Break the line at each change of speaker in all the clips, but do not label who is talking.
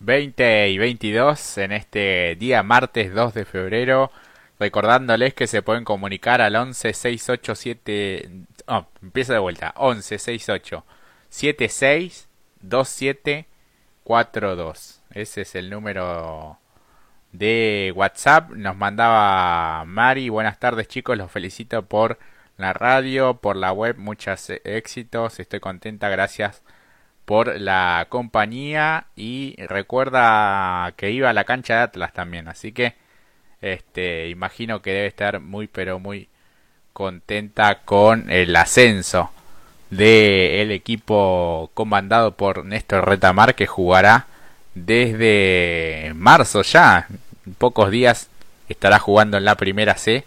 20 y 22 en este día martes 2 de febrero. Recordándoles que se pueden comunicar al 11 687. Oh, empieza de vuelta. 11 68 76 27 42. Ese es el número de WhatsApp. Nos mandaba Mari. Buenas tardes, chicos. Los felicito por la radio, por la web. Muchos éxitos. Estoy contenta. Gracias por la compañía y recuerda que iba a la cancha de Atlas también, así que este imagino que debe estar muy pero muy contenta con el ascenso del equipo comandado por Néstor Retamar que jugará desde marzo ya, en pocos días estará jugando en la primera C,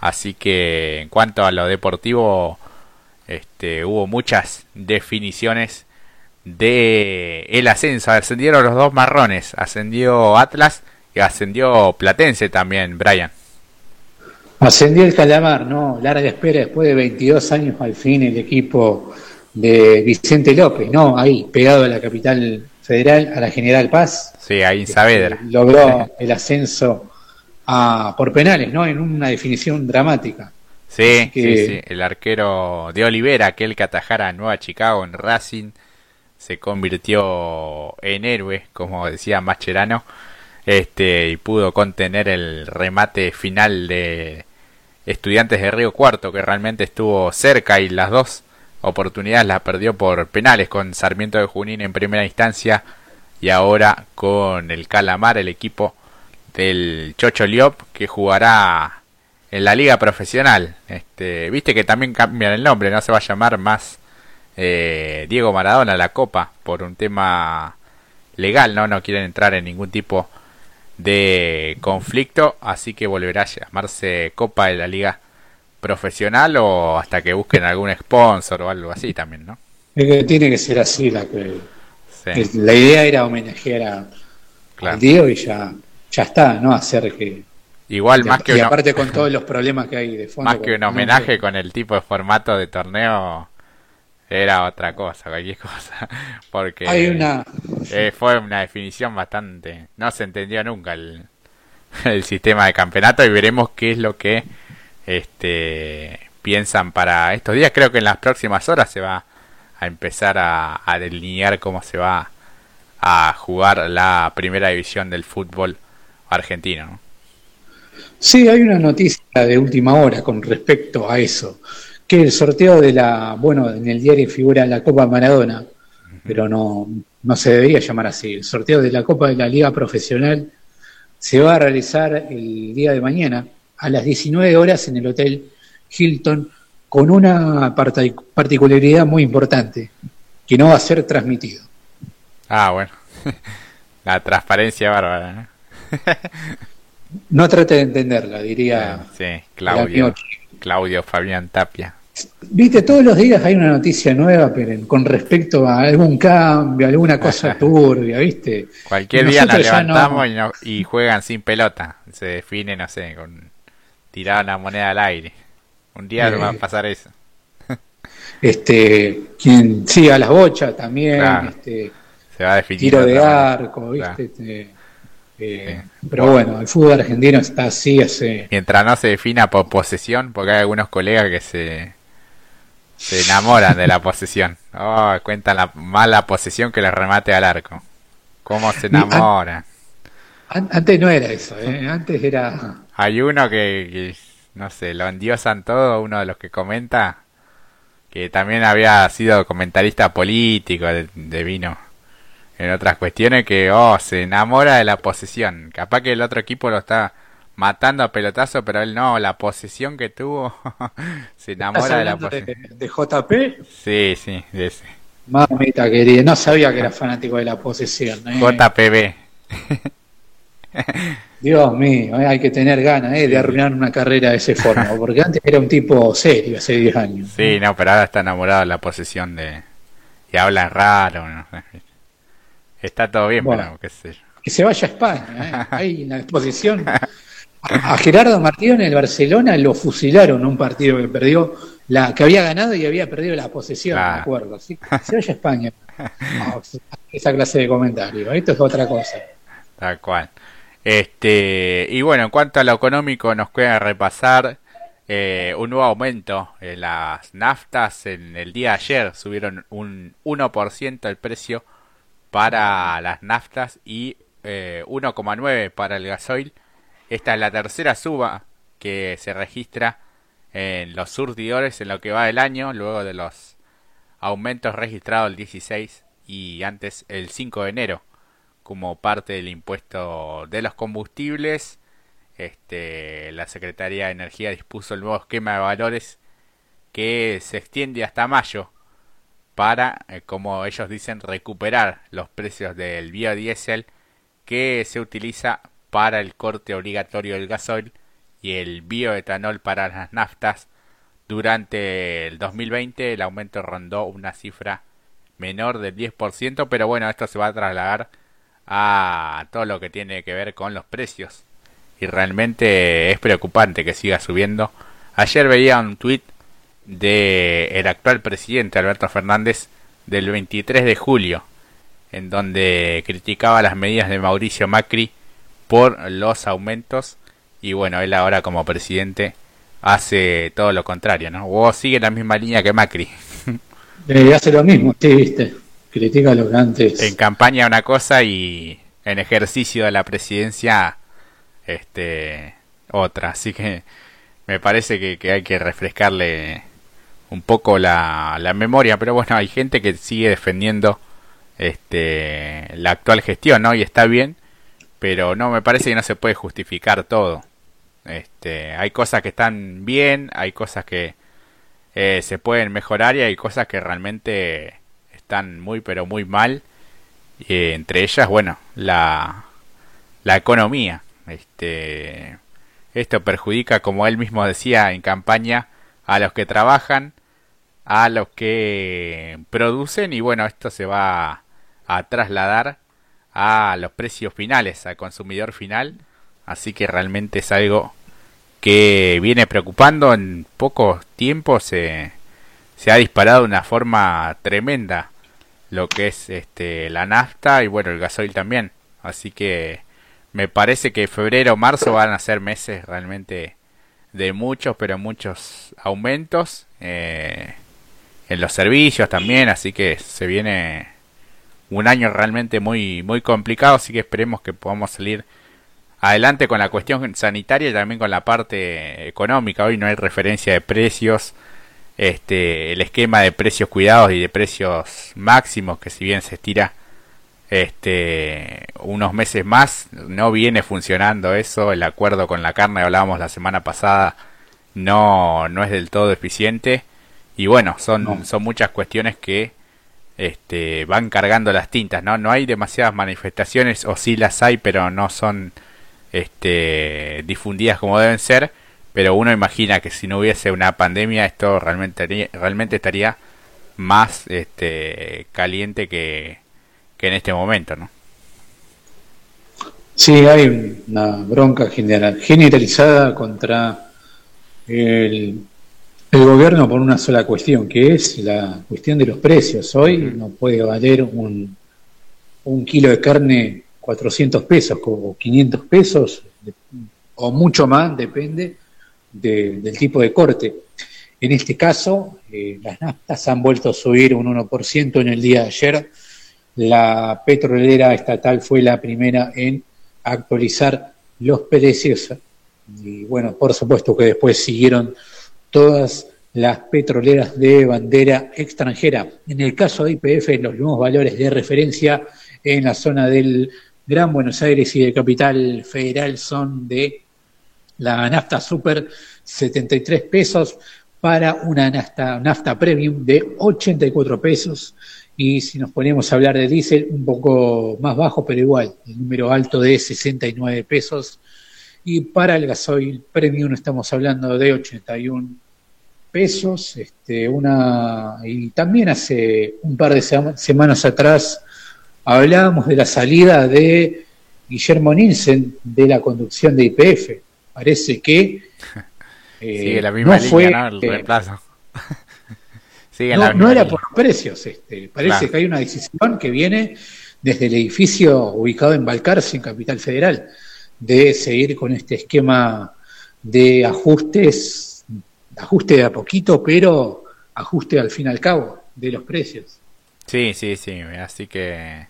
así que en cuanto a lo deportivo este hubo muchas definiciones de el ascenso. Ascendieron los dos marrones, ascendió Atlas y ascendió Platense también, Brian.
Ascendió el Calamar, ¿no? Larga espera, después de 22 años al fin el equipo de Vicente López, ¿no? Ahí, pegado a la capital federal, a la General Paz.
Sí, ahí en Saavedra.
Este, logró el ascenso a, por penales, ¿no? En una definición dramática.
Sí, sí, sí, el arquero de Olivera, aquel que atajara a Nueva Chicago en Racing, se convirtió en héroe, como decía Macherano, este, y pudo contener el remate final de Estudiantes de Río Cuarto, que realmente estuvo cerca y las dos oportunidades las perdió por penales con Sarmiento de Junín en primera instancia y ahora con el Calamar, el equipo del Chocho Liop que jugará en la liga profesional. Este, viste que también cambian el nombre, no se va a llamar más eh, Diego Maradona la Copa por un tema legal, ¿no? No quieren entrar en ningún tipo de conflicto, así que volverá a llamarse Copa de la Liga Profesional o hasta que busquen algún sponsor o algo así también, ¿no?
tiene que ser así la que, la idea era homenajear a, Diego y ya ya está, ¿no? Hacer que
Igual más que
y aparte con todos los problemas que hay de fondo.
Más que un homenaje con el tipo de formato de torneo era otra cosa, cualquier cosa. Porque
Hay una...
Eh, fue una definición bastante... No se entendió nunca el, el sistema de campeonato y veremos qué es lo que este piensan para estos días. Creo que en las próximas horas se va a empezar a, delinear cómo se va a jugar la primera división del fútbol argentino.
Sí, hay una noticia de última hora con respecto a eso que el sorteo de la, bueno, en el diario figura la Copa Maradona, pero no, no se debería llamar así. El sorteo de la Copa de la Liga Profesional se va a realizar el día de mañana a las 19 horas en el Hotel Hilton con una particularidad muy importante, que no va a ser transmitido.
Ah, bueno. La transparencia bárbara.
no trate de entenderla, diría.
Sí, Claudio, Claudio Fabián Tapia.
Viste, todos los días hay una noticia nueva pero con respecto a algún cambio, alguna cosa turbia, ¿viste?
Cualquier día nos levantamos y, juegan sin pelota. Se define, no sé, con tirar una moneda al aire. Un día va a pasar eso.
este, quien siga las bochas también, este,
se va a definir.
Tiro de arco, ¿viste? Este, eh, pero bueno, el fútbol argentino está así hace...
Mientras no se defina por posesión, porque hay algunos colegas que se se enamoran de la posesión. Oh, cuentan la mala posesión que le remate al arco. ¿Cómo se enamoran?
Antes no era eso, ¿eh? antes era...
Hay uno que, no sé, lo endiosan todo, uno de los que comenta, que también había sido comentarista político de, de vino en otras cuestiones, que, oh, se enamora de la posesión. Capaz que el otro equipo lo está matando a pelotazo, pero él no, la posesión que tuvo, se enamora de la posesión.
De, JP?
Sí, sí, de ese.
Mamita querida, no sabía que era fanático de la posesión.
¿eh? JPB.
Dios mío, eh, hay que tener ganas eh, de arruinar una carrera de ese forma, porque antes era un tipo serio, hace 10 años.
Sí, no, pero ahora está enamorado de la posesión de... Y habla raro, Está todo bien, pero qué sé yo.
Que se vaya a España, ¿eh? ahí en la exposición a Gerardo Martínez en el Barcelona lo fusilaron en un partido que perdió, la que había ganado y había perdido la posesión, me acuerdo. Así se a España. esa clase de comentarios. Esto es otra cosa.
Tal cual. Este, y bueno, en cuanto a lo económico, nos queda repasar eh, un nuevo aumento en las naftas. En el día de ayer subieron un 1% el precio para las naftas y 1,9% eh, para el gasoil. Esta es la tercera suba que se registra en los surtidores en lo que va del año, luego de los aumentos registrados el 16 y antes el 5 de enero como parte del impuesto de los combustibles. Este, la Secretaría de Energía dispuso el nuevo esquema de valores que se extiende hasta mayo para, eh, como ellos dicen, recuperar los precios del biodiesel que se utiliza para el corte obligatorio del gasoil y el bioetanol para las naftas. Durante el 2020 el aumento rondó una cifra menor del 10%, pero bueno, esto se va a trasladar a todo lo que tiene que ver con los precios. Y realmente es preocupante que siga subiendo. Ayer veía un tuit de el actual presidente Alberto Fernández del 23 de julio, en donde criticaba las medidas de Mauricio Macri por los aumentos y bueno, él ahora como presidente hace todo lo contrario, ¿no? O sigue la misma línea que Macri.
Eh, hace lo mismo, sí, viste. Critica lo que antes.
En campaña una cosa y en ejercicio de la presidencia este otra. Así que me parece que, hay que refrescarle un poco la, la, memoria. Pero bueno, hay gente que sigue defendiendo este la actual gestión, ¿no? Y está bien. Pero no, me parece que no se puede justificar todo. Este, hay cosas que están bien, hay cosas que eh, se pueden mejorar y hay cosas que realmente están muy pero muy mal. y entre ellas, bueno, la, la economía. Este, esto perjudica, como él mismo decía en campaña, a los que trabajan, a los que producen y bueno, esto se va a trasladar a los precios finales, al consumidor final Así que realmente es algo que viene preocupando. En poco tiempo se, se ha disparado de una forma tremenda lo que es este, la nafta y bueno, el gasoil también. Así que me parece que febrero o marzo van a ser meses realmente de muchos, pero muchos aumentos eh, en los servicios también. Así que se viene un año realmente muy, muy complicado. Así que esperemos que podamos salir adelante con la cuestión sanitaria y también con la parte económica. Hoy no hay referencia de precios. Este, el esquema de precios cuidados y de precios máximos, que si bien se estira este, unos meses más, no viene funcionando eso. El acuerdo con la carne, hablábamos la semana pasada, no, no es del todo eficiente. Y bueno, son, son muchas cuestiones que este, van cargando las tintas, ¿no? No hay demasiadas manifestaciones, o sí las hay, pero no son este, difundidas como deben ser, pero uno imagina que si no hubiese una pandemia esto realmente, realmente estaría más este, caliente que, que en este momento, ¿no?
Sí, hay una bronca general, generalizada contra el, el gobierno por una sola cuestión, que es la cuestión de los precios. Hoy no puede valer un, un kilo de carne 400 pesos o 500 pesos o mucho más, depende del tipo de corte. En este caso, eh, las naftas han vuelto a subir un 1% en el día de ayer. La petrolera estatal fue la primera en actualizar los precios. Y bueno, por supuesto que después siguieron todas las petroleras de bandera extranjera. En el caso de IPF, los nuevos valores de referencia en la zona del Gran Buenos Aires y de Capital Federal son de la nafta super 73 pesos para una nafta, nafta premium de 84 pesos. Y si nos ponemos a hablar de diésel, un poco más bajo, pero igual, el número alto de 69 pesos. Y para el gasoil premium estamos hablando de 81 pesos. Este, una, y también hace un par de semanas atrás hablábamos de la salida de Guillermo Nielsen de la conducción de IPF. Parece que
eh, la misma no fue, ¿no? El reemplazo.
no, no era por precios, este, parece que hay una decisión que viene desde el edificio ubicado en Balcarce, en Capital Federal, de seguir con este esquema de ajustes, ajuste de a poquito, pero ajuste al fin y al cabo de los precios.
Sí, sí, sí, así que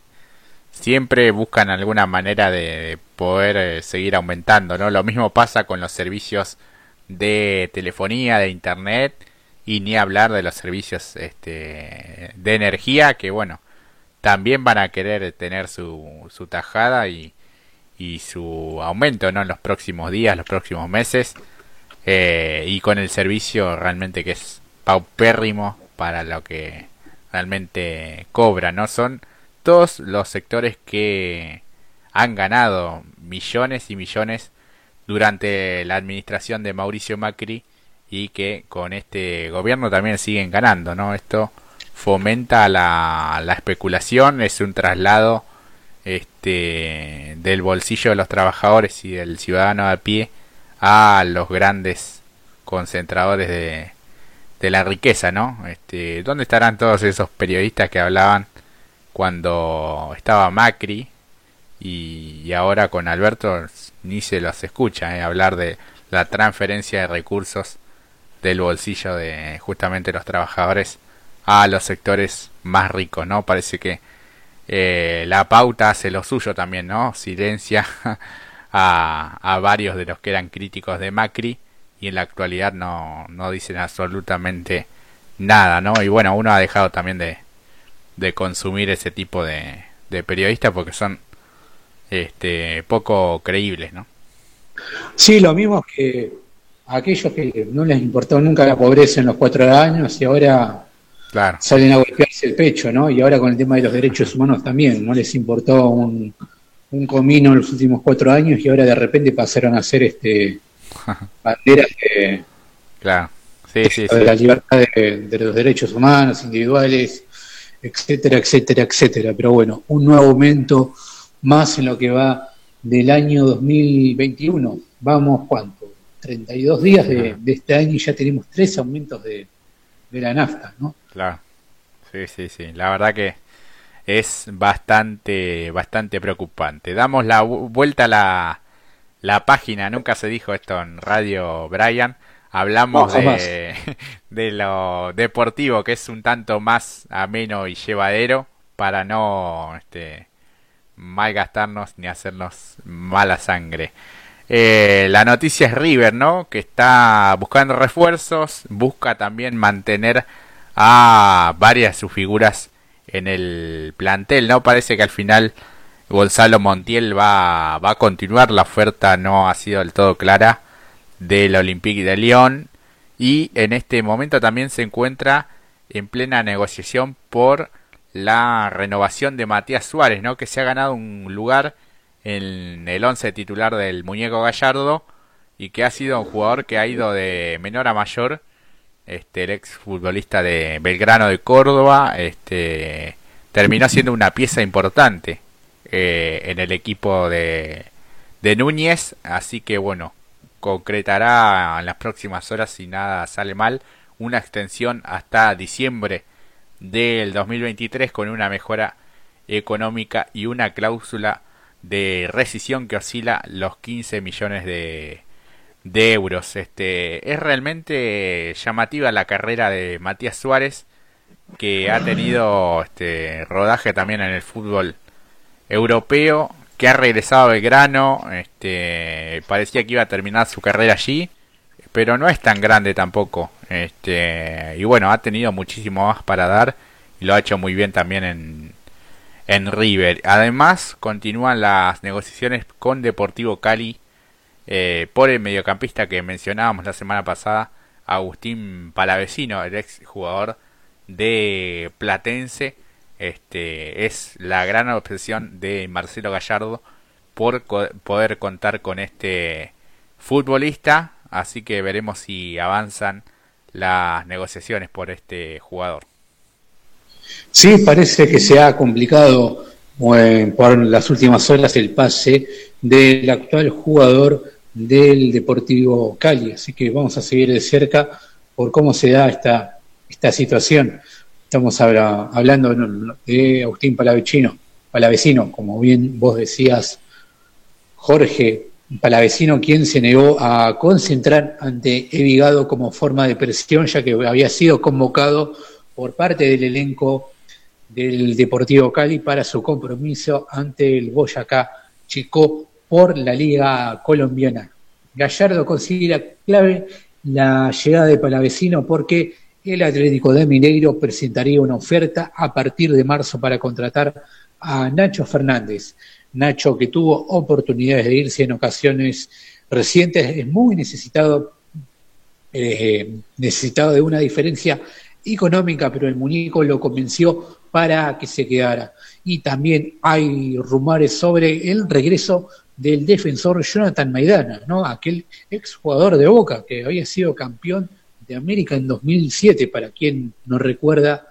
siempre buscan alguna manera de poder eh, seguir aumentando, ¿no? Lo mismo pasa con los servicios de telefonía, de internet y ni hablar de los servicios este, de energía que bueno, también van a querer tener su, su tajada y, y su aumento ¿no? en los próximos días, los próximos meses eh, y con el servicio realmente que es paupérrimo para lo que realmente cobra, ¿no? Son todos los sectores que han ganado millones y millones durante la administración de Mauricio Macri y que con este gobierno también siguen ganando, ¿no? Esto fomenta la, la especulación, es un traslado este del bolsillo de los trabajadores y del ciudadano a pie a los grandes concentradores de, de la riqueza, ¿no? Este, ¿Dónde estarán todos esos periodistas que hablaban cuando estaba Macri y, ahora con Alberto ni se los escucha ¿eh? hablar de la transferencia de recursos del bolsillo de justamente los trabajadores a los sectores más ricos, ¿no? Parece que eh, la pauta hace lo suyo también, ¿no? Silencia a, a varios de los que eran críticos de Macri y en la actualidad no, no dicen absolutamente nada, ¿no? Y bueno, uno ha dejado también de, de consumir ese tipo de, de periodistas porque son este, poco creíbles, ¿no?
Sí, lo mismo que aquellos que no les importó nunca la pobreza en los cuatro años y ahora salen a golpearse el pecho, ¿no? Y ahora con el tema de los derechos humanos también, no les importó un, un comino en los últimos cuatro años y ahora de repente pasaron a ser este banderas de,
claro.
la libertad de, los derechos humanos individuales, etcétera, etcétera, etcétera. Pero bueno, un nuevo aumento más en lo que va del año 2021. Vamos, ¿cuánto? 32 días de, este año y ya tenemos tres aumentos de, de la nafta, ¿no?
Claro. Sí, sí, sí. La verdad que es bastante, bastante preocupante. Damos la vuelta a la, la página. Nunca se dijo esto en Radio Brian. Hablamos de, de lo deportivo, que es un tanto más ameno y llevadero para no este, malgastarnos ni hacernos mala sangre. Eh, la noticia es River, ¿no? Que está buscando refuerzos, busca también mantener a varias de sus figuras en el plantel, ¿no? Parece que al final Gonzalo Montiel va, va a continuar, la oferta no ha sido del todo clara del Olympique de Lyon y en este momento también se encuentra en plena negociación por la renovación de Matías Suárez, ¿no? que se ha ganado un lugar en el once titular del muñeco Gallardo y que ha sido un jugador que ha ido de menor a mayor, este el ex futbolista de Belgrano de Córdoba, este terminó siendo una pieza importante eh, en el equipo de, de Núñez, así que bueno, concretará en las próximas horas si nada sale mal una extensión hasta diciembre del 2023 con una mejora económica y una cláusula de rescisión que oscila los 15 millones de, de euros. Este, es realmente llamativa la carrera de Matías Suárez, que ha tenido este, rodaje también en el fútbol europeo, que ha regresado a Belgrano, este, parecía que iba a terminar su carrera allí, pero no es tan grande tampoco. Este, y bueno, ha tenido muchísimo más para dar y lo ha hecho muy bien también en, en River. Además, continúan las negociaciones con Deportivo Cali eh, por el mediocampista que mencionábamos la semana pasada, Agustín Palavecino, el ex jugador de Platense. Este es la gran obsesión de Marcelo Gallardo por poder contar con este futbolista, así que veremos si avanzan las negociaciones por este jugador.
Sí, parece que se ha complicado eh, por las últimas horas el pase del actual jugador del Deportivo Cali, así que vamos a seguir de cerca por cómo se da esta, esta situación. Estamos hablando de Agustín Palavecino, Palavecino, como bien vos decías, Jorge Palavecino, quien se negó a concentrar ante Evigado como forma de presión, ya que había sido convocado por parte del elenco del Deportivo Cali para su compromiso ante el Boyacá Chico por la Liga Colombiana. Gallardo considera clave la llegada de Palavecino porque el Atlético de Mineiro presentaría una oferta a partir de marzo para contratar a Nacho Fernández. Nacho, que tuvo oportunidades de irse en ocasiones recientes, es muy necesitado, eh, necesitado de una diferencia económica, pero el muñeco lo convenció para que se quedara. Y también hay rumores sobre el regreso del defensor Jonathan Maidana, ¿no? aquel exjugador de Boca que había sido campeón de América en 2007, para quien no recuerda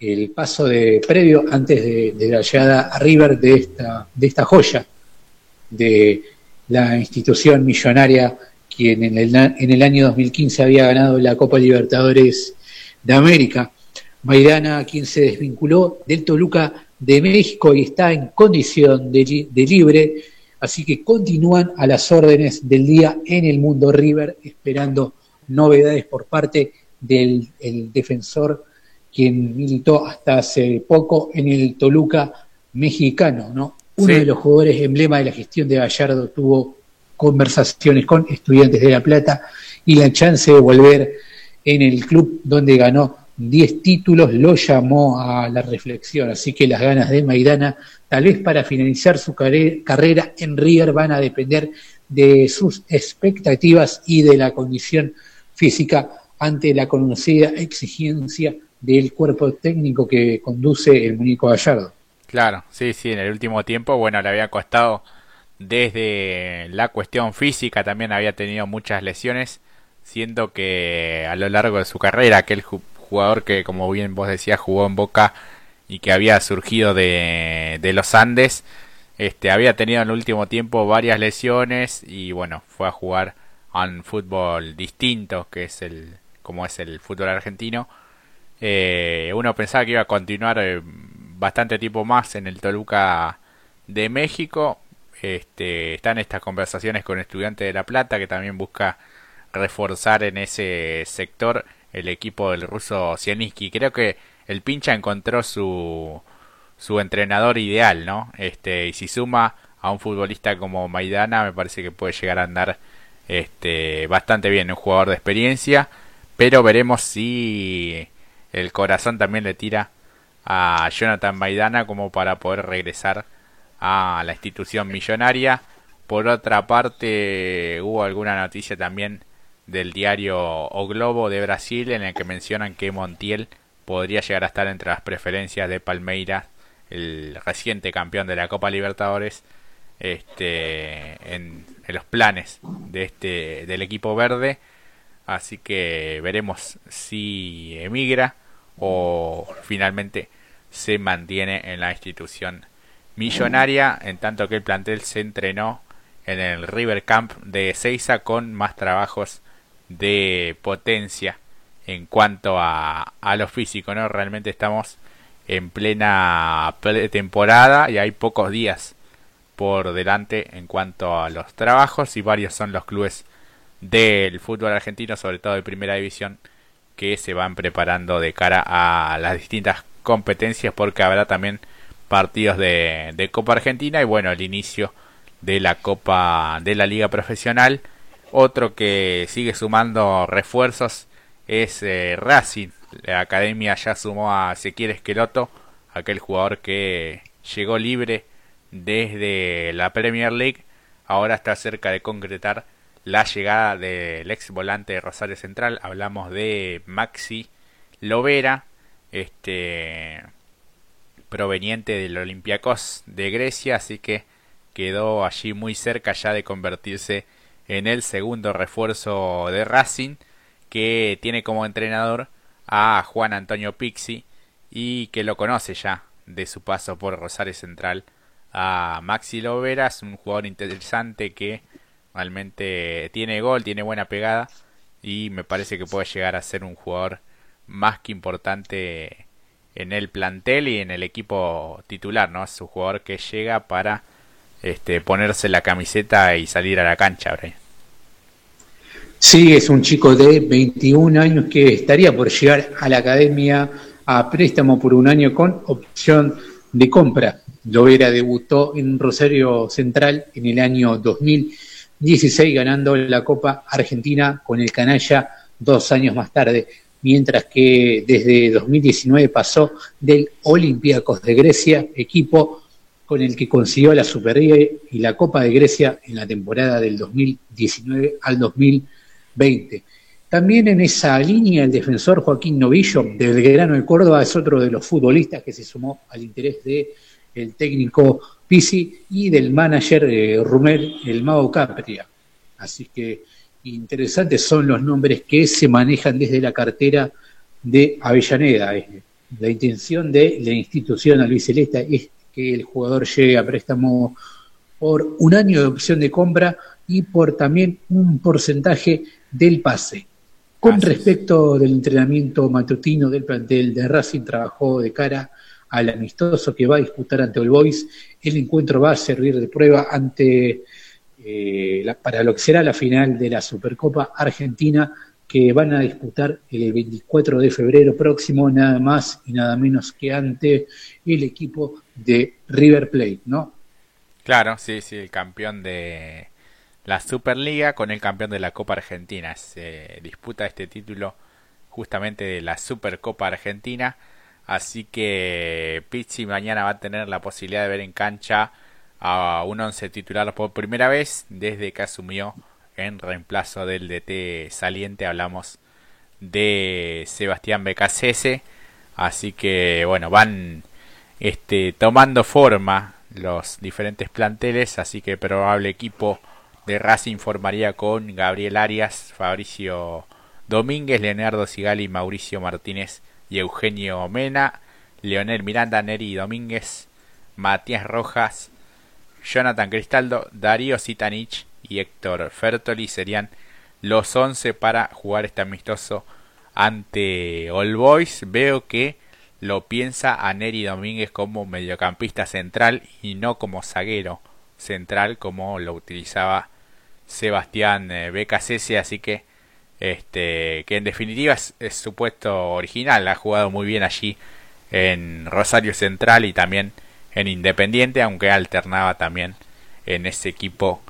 el paso de previo antes de, la llegada a River de esta, de esta joya de la institución millonaria quien en el, en el año 2015 había ganado la Copa Libertadores de América. Maidana, quien se desvinculó del Toluca de México y está en condición de, de libre, así que continúan a las órdenes del día en el mundo River, esperando novedades por parte del defensor quien militó hasta hace poco en el Toluca mexicano, ¿no? Uno de los jugadores emblema de la gestión de Gallardo tuvo conversaciones con estudiantes de La Plata y la chance de volver en el club donde ganó 10 títulos lo llamó a la reflexión, así que las ganas de Maidana, tal vez para finalizar su carrera en River, van a depender de sus expectativas y de la condición física ante la conocida exigencia del cuerpo técnico que conduce el muñeco Gallardo.
Claro, sí, sí, en el último tiempo, bueno, le había costado desde la cuestión física, también había tenido muchas lesiones, siendo que a lo largo de su carrera, aquel jugador que, como bien vos decías, jugó en Boca y que había surgido de, de los Andes, este, había tenido en el último tiempo varias lesiones y bueno, fue a jugar a un fútbol distinto, que es el, como es el fútbol argentino, eh, uno pensaba que iba a continuar eh, bastante tiempo más en el Toluca de México. Este, están estas conversaciones con estudiantes de La Plata que también busca reforzar en ese sector el equipo del ruso Sieniski. Creo que el pincha encontró su, su entrenador ideal, ¿no? Este, y si suma a un futbolista como Maidana, me parece que puede llegar a andar este, bastante bien, un jugador de experiencia, pero veremos si el corazón también le tira a Jonathan Maidana como para poder regresar a la institución millonaria. Por otra parte, hubo alguna noticia también del diario O Globo de Brasil en el que mencionan que Montiel podría llegar a estar entre las preferencias de Palmeiras, el reciente campeón de la Copa Libertadores, este, en, los planes de este del equipo verde. Así que veremos si emigra o finalmente se mantiene en la institución millonaria, en tanto que el plantel se entrenó en el River Camp de Seiza con más trabajos de potencia en cuanto a, a lo físico, ¿no? Realmente estamos en plena temporada y hay pocos días por delante en cuanto a los trabajos y varios son los clubes del fútbol argentino, sobre todo de primera división, que se van preparando de cara a las distintas competencias porque habrá también partidos de, Copa Argentina y bueno, el inicio de la Copa de la Liga Profesional. Otro que sigue sumando refuerzos es eh, Racing. La academia ya sumó a Ezequiel Esqueloto, aquel jugador que llegó libre desde la Premier League. Ahora está cerca de concretar la llegada del ex volante de Rosario Central. Hablamos de Maxi Lovera, este proveniente del Olympiacos de Grecia, así que quedó allí muy cerca ya de convertirse en el segundo refuerzo de Racing, que tiene como entrenador a Juan Antonio Pixi y que lo conoce ya de su paso por Rosario Central a Maxi Lovera, es un jugador interesante que Realmente tiene gol, tiene buena pegada y me parece que puede llegar a ser un jugador más que importante en el plantel y en el equipo titular, ¿no? Es un jugador que llega para este, ponerse la camiseta y salir a la cancha, Brian.
Sí, es un chico de 21 años que estaría por llegar a la academia a préstamo por un año con opción de compra. Lovera debutó en Rosario Central en el año 2016 ganando la Copa Argentina con el Canalla dos años más tarde, mientras que desde 2019 pasó del Olympiacos de Grecia, equipo con el que consiguió la Superliga y la Copa de Grecia en la temporada del 2019 al 2020. También en esa línea el defensor Joaquín Novillo del Belgrano de Córdoba es otro de los futbolistas que se sumó al interés de el técnico Pisi y del manager eh, Rumel, el Mago Capria. Así que interesantes son los nombres que se manejan desde la cartera de Avellaneda. La intención de la institución albicelesta es que el jugador llegue a préstamo por un año de opción de compra y por también un porcentaje del pase. Con respecto del entrenamiento matutino del plantel de Racing, trabajó de cara al amistoso que va a disputar ante el Boys. El encuentro va a servir de prueba ante eh, para lo que será la final de la Supercopa Argentina que van a disputar el 24 de febrero próximo, nada más y nada menos que ante el equipo de River Plate, ¿no?
Claro, sí, sí, el campeón de la Superliga con el campeón de la Copa Argentina. Se disputa este título justamente de la Supercopa Argentina. Así que Pizzi mañana va a tener la posibilidad de ver en cancha a un once titular por primera vez desde que asumió en reemplazo del DT saliente. Hablamos de Sebastián Becasese. Así que bueno, van este, tomando forma los diferentes planteles. Así que probable equipo de Racing formaría con Gabriel Arias, Fabricio Domínguez, Leonardo Sigali, Mauricio Martínez y Eugenio Mena, Leonel Miranda, Neri Domínguez, Matías Rojas, Jonathan Cristaldo, Darío Sitanich y Héctor Fertoli serían los 11 para jugar este amistoso ante All Boys. Veo que lo piensa a Neri Domínguez como mediocampista central y no como zaguero central como lo utilizaba Sebastián eh, Becasese, así que este que en definitiva es, su puesto original, ha jugado muy bien allí en Rosario Central y también en Independiente, aunque alternaba también en ese equipo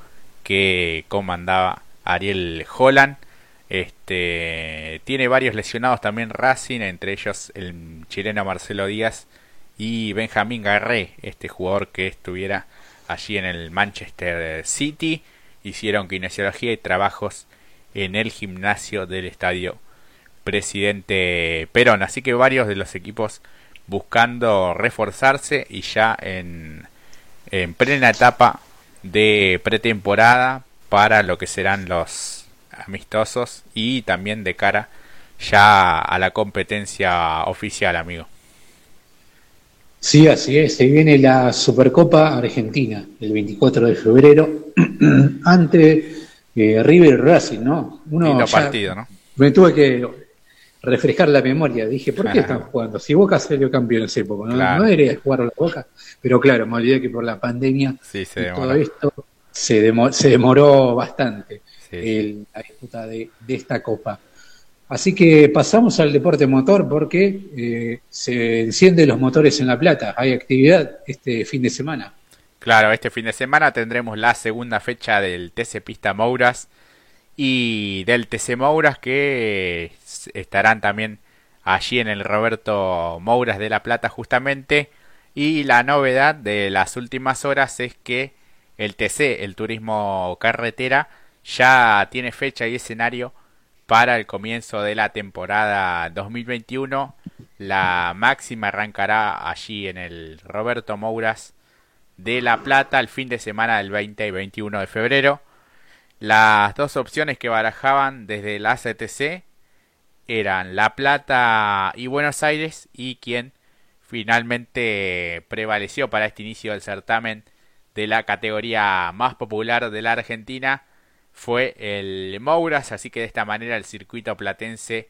que comandaba Ariel Holland. Este tiene varios lesionados también Racing, entre ellos el chileno Marcelo Díaz y Benjamín Garré, este jugador que estuviera allí en el Manchester City. Hicieron kinesiología y trabajos en el gimnasio del estadio Presidente Perón. Así que varios de los equipos buscando reforzarse y ya en, en plena etapa de pretemporada para lo que serán los amistosos y también de cara ya a la competencia oficial, amigo.
Sí, así es. Se viene la Supercopa Argentina el 24 de febrero ante eh, River Racing, ¿no?
Uno partido, ¿no?
Me tuve que refrescar la memoria. Dije, ¿por qué están jugando? Si Boca salió campeón ese época, ¿no? No debería jugar la Boca. Pero claro, me olvidé que por la pandemia
sí,
todo esto se demoró, se demoró bastante el, la disputa de, de, esta Copa. Así que pasamos al deporte motor porque eh, se encienden los motores en La Plata. Hay actividad este fin de semana.
Claro, este fin de semana tendremos la segunda fecha del TC Pista Mouras y del TC Mouras que estarán también allí en el Roberto Mouras de La Plata justamente. Y la novedad de las últimas horas es que el TC, el turismo carretera, ya tiene fecha y escenario para el comienzo de la temporada 2021. La máxima arrancará allí en el Roberto Mouras de La Plata el fin de semana del 20 y 21 de febrero. Las dos opciones que barajaban desde la CTC eran La Plata y Buenos Aires y quien finalmente prevaleció para este inicio del certamen de la categoría más popular de la Argentina fue el Mouras, así que de esta manera el circuito platense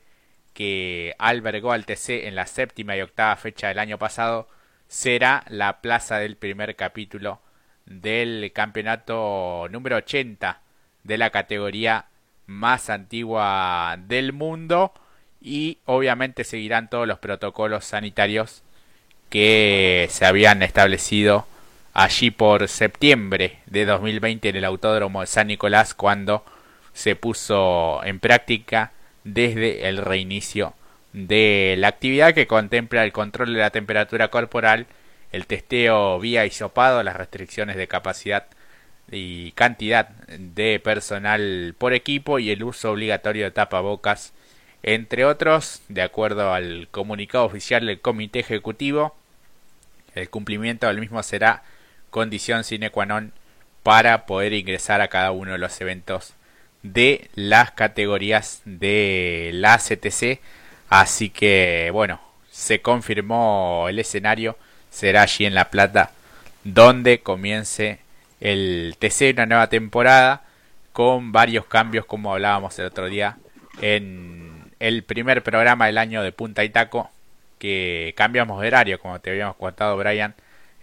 que albergó al TC en la séptima y octava fecha del año pasado, será la plaza del primer capítulo del campeonato número 80 de la categoría más antigua del mundo. Y obviamente seguirán todos los protocolos sanitarios que se habían establecido allí por septiembre de 2020 en el Autódromo de San Nicolás cuando se puso en práctica desde el reinicio de la actividad que contempla el control de la temperatura corporal, el testeo vía hisopado, las restricciones de capacidad y cantidad de personal por equipo y el uso obligatorio de tapabocas, entre otros, de acuerdo al comunicado oficial del Comité Ejecutivo, el cumplimiento del mismo será condición sine qua non para poder ingresar a cada uno de los eventos de las categorías de la CTC. Así que, bueno, se confirmó el escenario. Será allí en La Plata donde comience el TC, una nueva temporada con varios cambios como hablábamos el otro día en el primer programa del año de Punta y Taco que cambiamos de horario como te habíamos contado Brian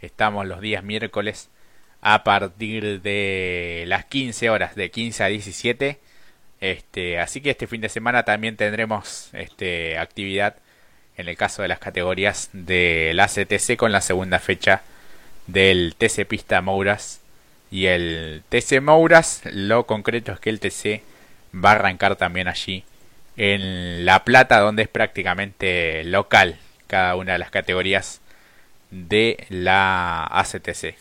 estamos los días miércoles a partir de las 15 horas, de 15 a 17. Este, así que este fin de semana también tendremos este, actividad en el caso de las categorías de la CTC con la segunda fecha del TC Pista Mouras y el TC Mouras. Lo concreto es que el TC va a arrancar también allí en La Plata, donde es prácticamente local cada una de las categorías de la ACTC.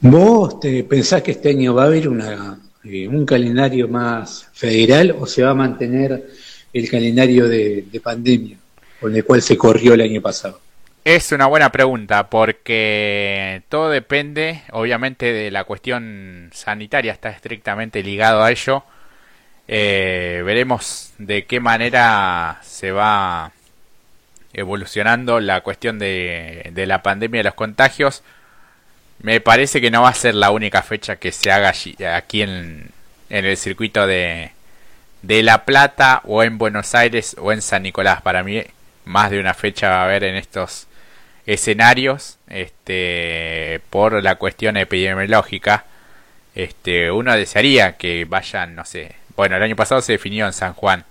¿Vos te pensás que este año va a haber una, eh, un calendario más federal o se va a mantener el calendario de, pandemia con el cual se corrió el año pasado?
Es una buena pregunta porque todo depende, obviamente, de la cuestión sanitaria, está estrictamente ligado a ello. Eh, veremos de qué manera se va evolucionando la cuestión de, de la pandemia y los contagios me parece que no va a ser la única fecha que se haga aquí en, en el circuito de, de La Plata o en Buenos Aires o en San Nicolás. Para mí más de una fecha va a haber en estos escenarios este por la cuestión epidemiológica este uno desearía que vayan no sé bueno el año pasado se definió en San Juan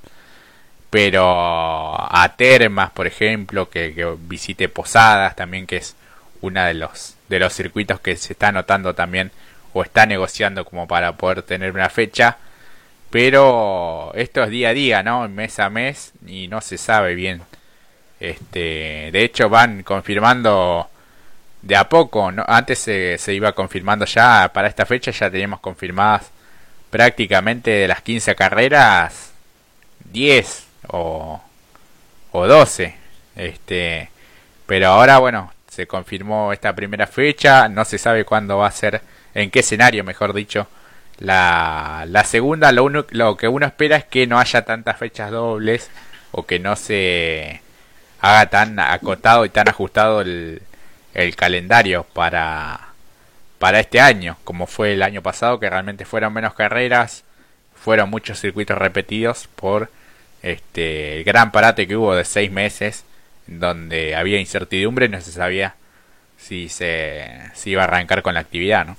pero a termas por ejemplo que, visite posadas también que es una de los de los circuitos que se está anotando también o está negociando como para poder tener una fecha. Pero esto es día a día, ¿no? Mes a mes y no se sabe bien. Este, de hecho van confirmando de a poco, ¿no? Antes se, se iba confirmando ya para esta fecha ya teníamos confirmadas prácticamente de las 15 carreras 10 o o 12. Este, pero ahora bueno, se confirmó esta primera fecha, no se sabe cuándo va a ser, en qué escenario, mejor dicho, la, la segunda. Lo, uno, lo que uno espera es que no haya tantas fechas dobles o que no se haga tan acotado y tan ajustado el, el calendario para, para este año, como fue el año pasado, que realmente fueron menos carreras, fueron muchos circuitos repetidos por este el gran parate que hubo de seis meses donde había incertidumbre, no se sabía si se si iba a arrancar con la actividad, ¿no?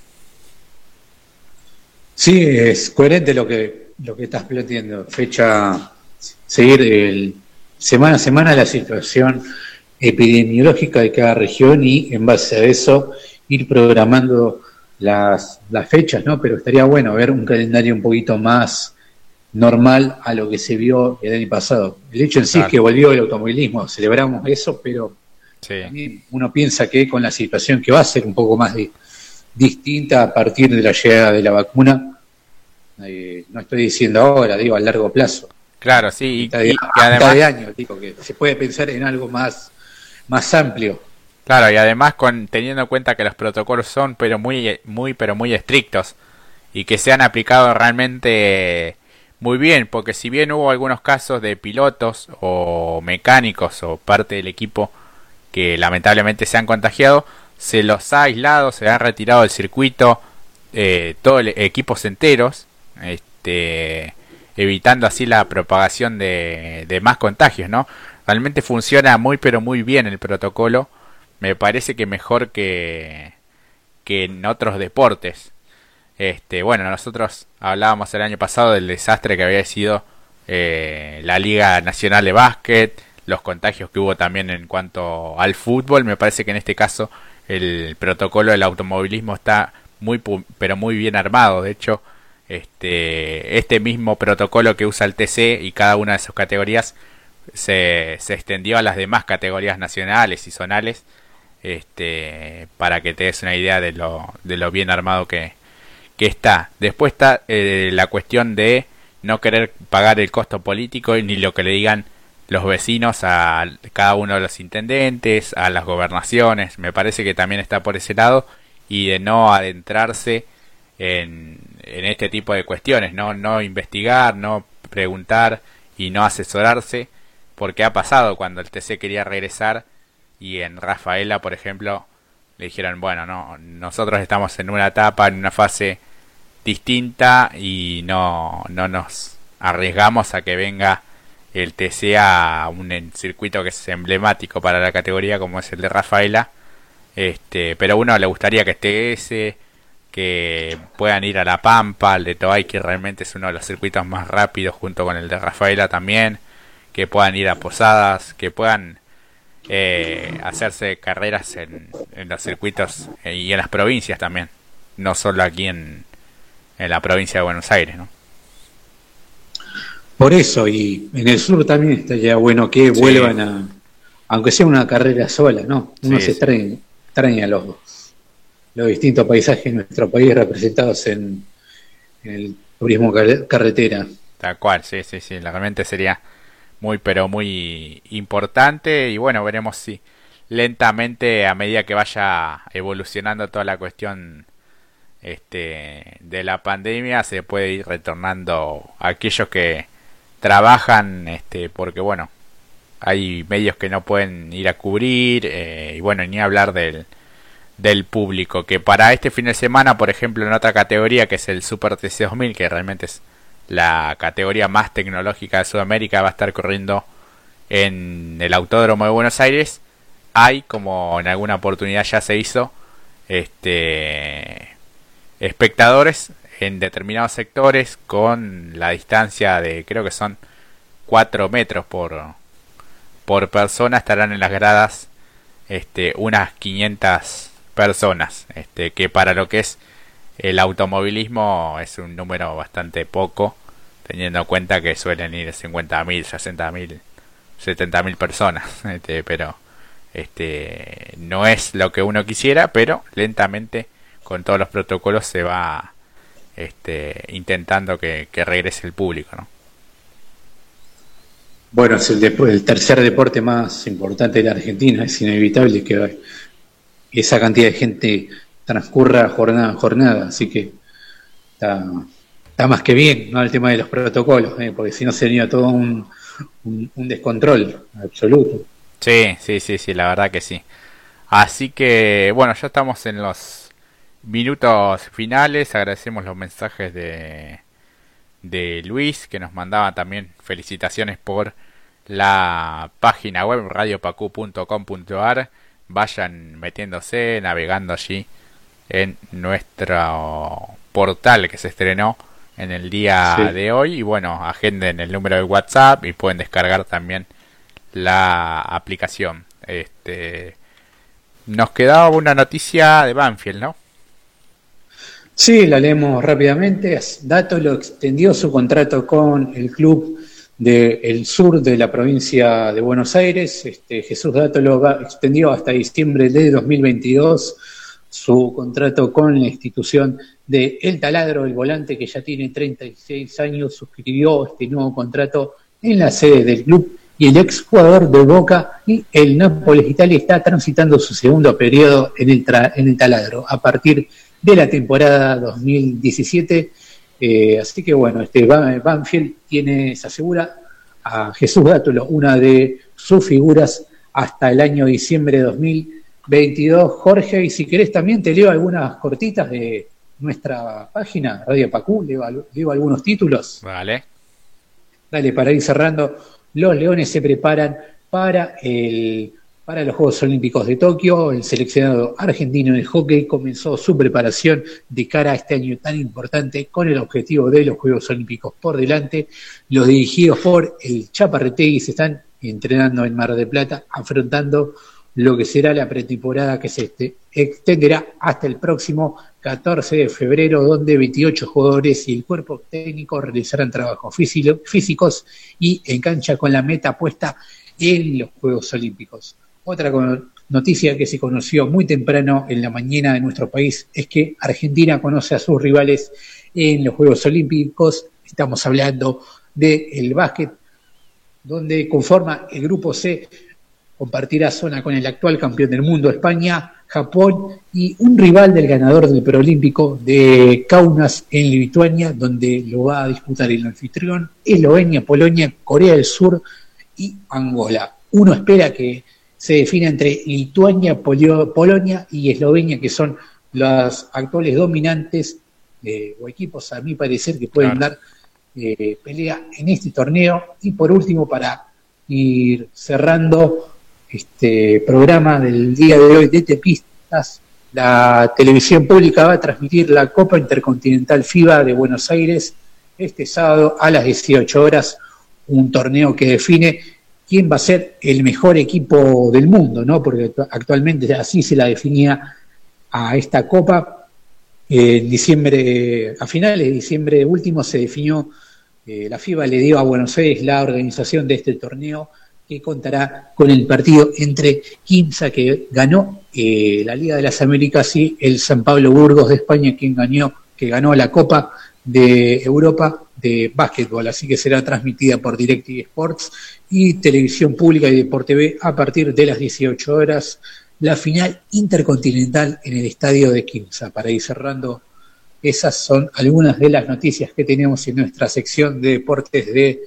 Sí, es coherente lo que lo que estás planteando. Fecha seguir el, semana a semana la situación epidemiológica de cada región y en base a eso ir programando las, las fechas, ¿no? Pero estaría bueno ver un calendario un poquito más normal a lo que se vio el año pasado. El hecho en sí es que volvió el automovilismo, celebramos eso, pero uno piensa que con la situación que va a ser un poco más distinta a partir de la llegada de la vacuna, eh, no estoy diciendo ahora, digo a largo plazo.
Claro, sí,
y, y, además de año, digo que se puede pensar en algo más, más amplio.
Claro, y además con teniendo en cuenta que los protocolos son pero muy muy pero muy estrictos y que se han aplicado realmente muy bien, porque si bien hubo algunos casos de pilotos o mecánicos o parte del equipo que lamentablemente se han contagiado, se los ha aislado, se han retirado del circuito eh, todos equipos enteros, este, evitando así la propagación de, de más contagios, ¿no? Realmente funciona muy pero muy bien el protocolo, me parece que mejor que, que en otros deportes. Este, bueno, nosotros hablábamos el año pasado del desastre que había sido eh, la Liga Nacional de Básquet, los contagios que hubo también en cuanto al fútbol. Me parece que en este caso el protocolo del automovilismo está muy pero muy bien armado. De hecho, este, este mismo protocolo que usa el TC y cada una de sus categorías se, extendió a las demás categorías nacionales y zonales este, para que te des una idea de lo bien armado que, que está. Después está eh, la cuestión de no querer pagar el costo político ni lo que le digan los vecinos a cada uno de los intendentes, a las gobernaciones, me parece que también está por ese lado y de no adentrarse en, en este tipo de cuestiones, no, no investigar, no preguntar y no asesorarse, porque ha pasado cuando el TC quería regresar y en Rafaela, por ejemplo, le dijeron, bueno, no, nosotros estamos en una etapa, en una fase distinta y no, no nos arriesgamos a que venga el TC a un circuito que es emblemático para la categoría como es el de Rafaela. Este, pero uno le gustaría que esté ese, que puedan ir a La Pampa, el de Toay, que realmente es uno de los circuitos más rápidos junto con el de Rafaela también, que puedan ir a Posadas, que puedan eh, hacerse carreras en, en los circuitos eh, y en las provincias también, no solo aquí en, en la provincia de Buenos Aires, ¿no?
Por eso, y en el sur también estaría bueno que vuelvan a, aunque sea una carrera sola, ¿no? Uno se extraña, los, los distintos paisajes de nuestro país representados en, el turismo carretera.
Tal cual, sí, sí, sí, realmente sería muy, pero muy importante y bueno, veremos si lentamente a medida que vaya evolucionando toda la cuestión este, de la pandemia se puede ir retornando a aquellos que trabajan este, porque bueno hay medios que no pueden ir a cubrir eh, y bueno ni hablar del, del público que para este fin de semana por ejemplo en otra categoría que es el Super TC 2000 que realmente es la categoría más tecnológica de Sudamérica va a estar corriendo en el Autódromo de Buenos Aires hay como en alguna oportunidad ya se hizo este espectadores en determinados sectores con la distancia de creo que son 4 metros por, por persona estarán en las gradas este, unas 500 personas este, que para lo que es el automovilismo es un número bastante poco teniendo en cuenta que suelen ir 50.000, 60.000, 70.000 personas este, pero este no es lo que uno quisiera pero lentamente con todos los protocolos se va este, intentando que, regrese el público, ¿no?
Bueno, es el, el, tercer deporte más importante de la Argentina, es inevitable que esa cantidad de gente transcurra jornada en jornada, así que está, más que bien, ¿no? El tema de los protocolos, ¿eh? porque si no sería todo un, un, un, descontrol absoluto.
Sí, sí, sí, sí, la verdad que sí. Así que, bueno, ya estamos en los Minutos finales, agradecemos los mensajes de, de Luis que nos mandaba también felicitaciones por la página web radiopacu.com.ar. Vayan metiéndose, navegando allí en nuestro portal que se estrenó en el día de hoy. Y bueno, agenden el número de WhatsApp y pueden descargar también la aplicación. Este, nos quedaba una noticia de Banfield, ¿no?
Sí, la leemos rápidamente. Dato lo extendió su contrato con el club del sur de la provincia de Buenos Aires. Este, Jesús Dato lo extendió hasta diciembre de 2022 su contrato con la institución de El Taladro, el volante que ya tiene 36 años, suscribió este nuevo contrato en la sede del club y el exjugador de Boca y el Nápoles Italia está transitando su segundo periodo en el, en el Taladro. A partir de la temporada 2017. Eh, así que bueno, este Banfield tiene, se asegura a Jesús Dátulo, una de sus figuras hasta el año diciembre de 2022. Jorge, y si querés también te leo algunas cortitas de nuestra página, Radio Pacú, leo, leo algunos títulos.
Vale.
dale, para ir cerrando, los Leones se preparan para el para los Juegos Olímpicos de Tokio, el seleccionado argentino de hockey comenzó su preparación de cara a este año tan importante con el objetivo de los Juegos Olímpicos por delante. Los dirigidos por el Chaparretegui se están entrenando en Mar de Plata, afrontando lo que será la pretemporada que se este, extenderá hasta el próximo 14 de febrero, donde 28 jugadores y el cuerpo técnico realizarán trabajos físicos y en cancha con la meta puesta en los Juegos Olímpicos. Otra noticia que se conoció muy temprano en la mañana de nuestro país es que Argentina conoce a sus rivales en los Juegos Olímpicos. Estamos hablando del básquet, donde conforma el grupo C, compartirá zona con el actual campeón del mundo, España, Japón y un rival del ganador del preolímpico de Kaunas en Lituania, donde lo va a disputar el anfitrión, Eslovenia, Polonia, Corea del Sur y Angola. Uno espera que se define entre Lituania, Polonia y Eslovenia, que son las actuales dominantes eh, o equipos, a mi parecer, que pueden dar eh, pelea en este torneo. Y por último, para ir cerrando este programa del día de hoy de Tepistas, la televisión pública va a transmitir la Copa Intercontinental FIBA de Buenos Aires este sábado a las 18 horas, un torneo que define quién va a ser el mejor equipo del mundo, ¿no? Porque actualmente así se la definía a esta copa. En diciembre, a finales de diciembre último se definió, eh, la FIBA le dio a Buenos Aires la organización de este torneo que contará con el partido entre Quimsa, que ganó eh, la Liga de las Américas, y el San Pablo Burgos de España, quien ganó, que ganó la Copa de Europa de básquetbol, así que será transmitida por DirecTV Sports y Televisión Pública y Deporte B a partir de las 18 horas, la final intercontinental en el estadio de Quimsa. Para ir cerrando, esas son algunas de las noticias que tenemos en nuestra sección de deportes de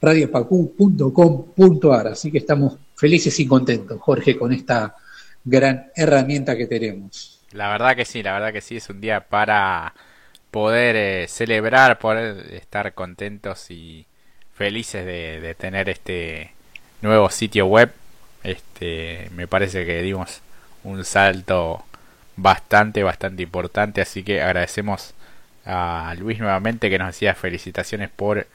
radiopacu.com.ar, así que estamos felices y contentos, Jorge, con esta gran herramienta que tenemos.
La verdad que sí, la verdad que sí, es un día para poder eh, celebrar, poder estar contentos y felices de, tener este nuevo sitio web. Este, me parece que dimos un salto bastante, bastante importante, así que agradecemos a Luis nuevamente que nos hacía felicitaciones por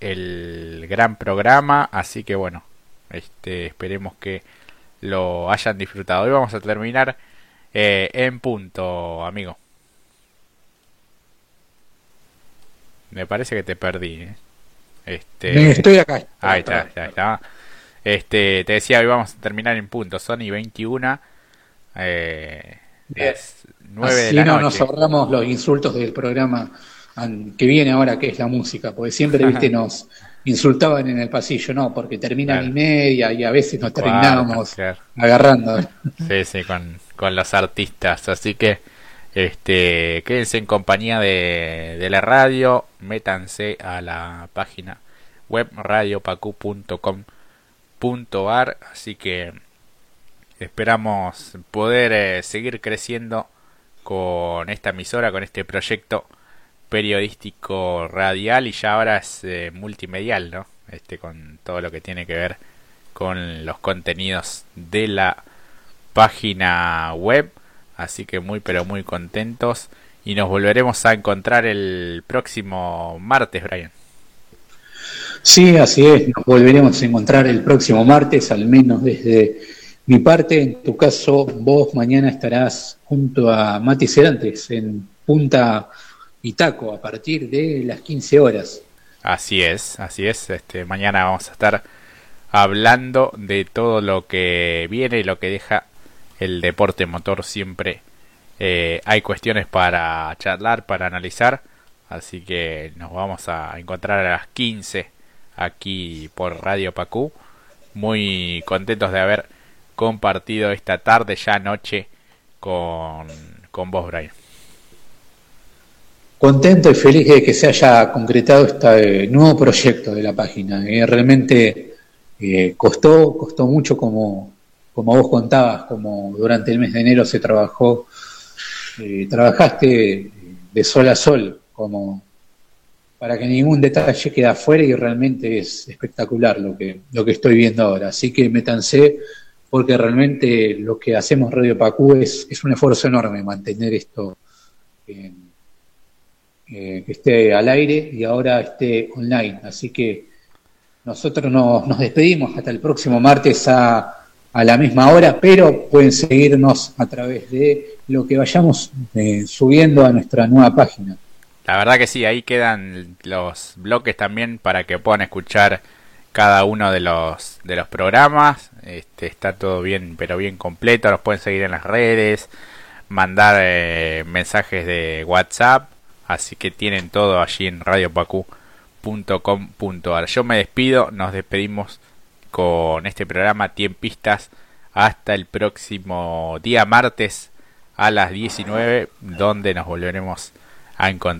el gran programa, así que bueno, este, esperemos que lo hayan disfrutado. Hoy vamos a terminar eh, en punto, amigo. Me parece que te perdí. ¿eh?
Este... Estoy acá.
Ahí está, ya está. Este, te decía, hoy vamos a terminar en punto. Sony 21. Eh,
9 de la no nos ahorramos los insultos del programa que viene ahora, que es la música, porque siempre, viste, nos insultaban en el pasillo, no, porque terminan y media y a veces nos terminamos agarrando.
Sí, sí, con, con los artistas. Así que este, quédense en compañía de, la radio, métanse a la página web radiopacu.com.ar, así que esperamos poder eh, seguir creciendo con esta emisora, con este proyecto periodístico radial y ya ahora es eh, multimedial, ¿no? Este con todo lo que tiene que ver con los contenidos de la página web Así que muy pero muy contentos y nos volveremos a encontrar el próximo martes, Brian.
Sí, así es, nos volveremos a encontrar el próximo martes, al menos desde mi parte. En tu caso, vos mañana estarás junto a Mati Cerantes en Punta Itaco a partir de las 15 horas.
Así es, así es. Este, mañana vamos a estar hablando de todo lo que viene y lo que deja el deporte motor siempre eh, hay cuestiones para charlar, para analizar. Así que nos vamos a encontrar a las 15 aquí por Radio Pacú. Muy contentos de haber compartido esta tarde, ya noche, con, con vos, Brian.
Contento y feliz de que se haya concretado este nuevo proyecto de la página. Eh, realmente eh, costó, costó mucho como, como vos contabas, como durante el mes de enero se trabajó, eh, trabajaste de sol a sol, como para que ningún detalle quede afuera y realmente es espectacular lo que, lo que estoy viendo ahora. Así que métanse porque realmente lo que hacemos Radio Pacú es, es un esfuerzo enorme mantener esto eh, que esté al aire y ahora esté online. Así que nosotros nos, nos despedimos hasta el próximo martes a, a, la misma hora, pero pueden seguirnos a través de lo que vayamos eh, subiendo a nuestra nueva página.
La verdad que sí, ahí quedan los bloques también para que puedan escuchar cada uno de los de los programas. Este, está todo bien, pero bien completo. Los pueden seguir en las redes, mandar eh, mensajes de WhatsApp. Así que tienen todo allí en radiopacu.com.ar. Yo me despido, nos despedimos con este programa Tiempistas hasta el próximo día martes a las 19 donde nos volveremos a encontrar.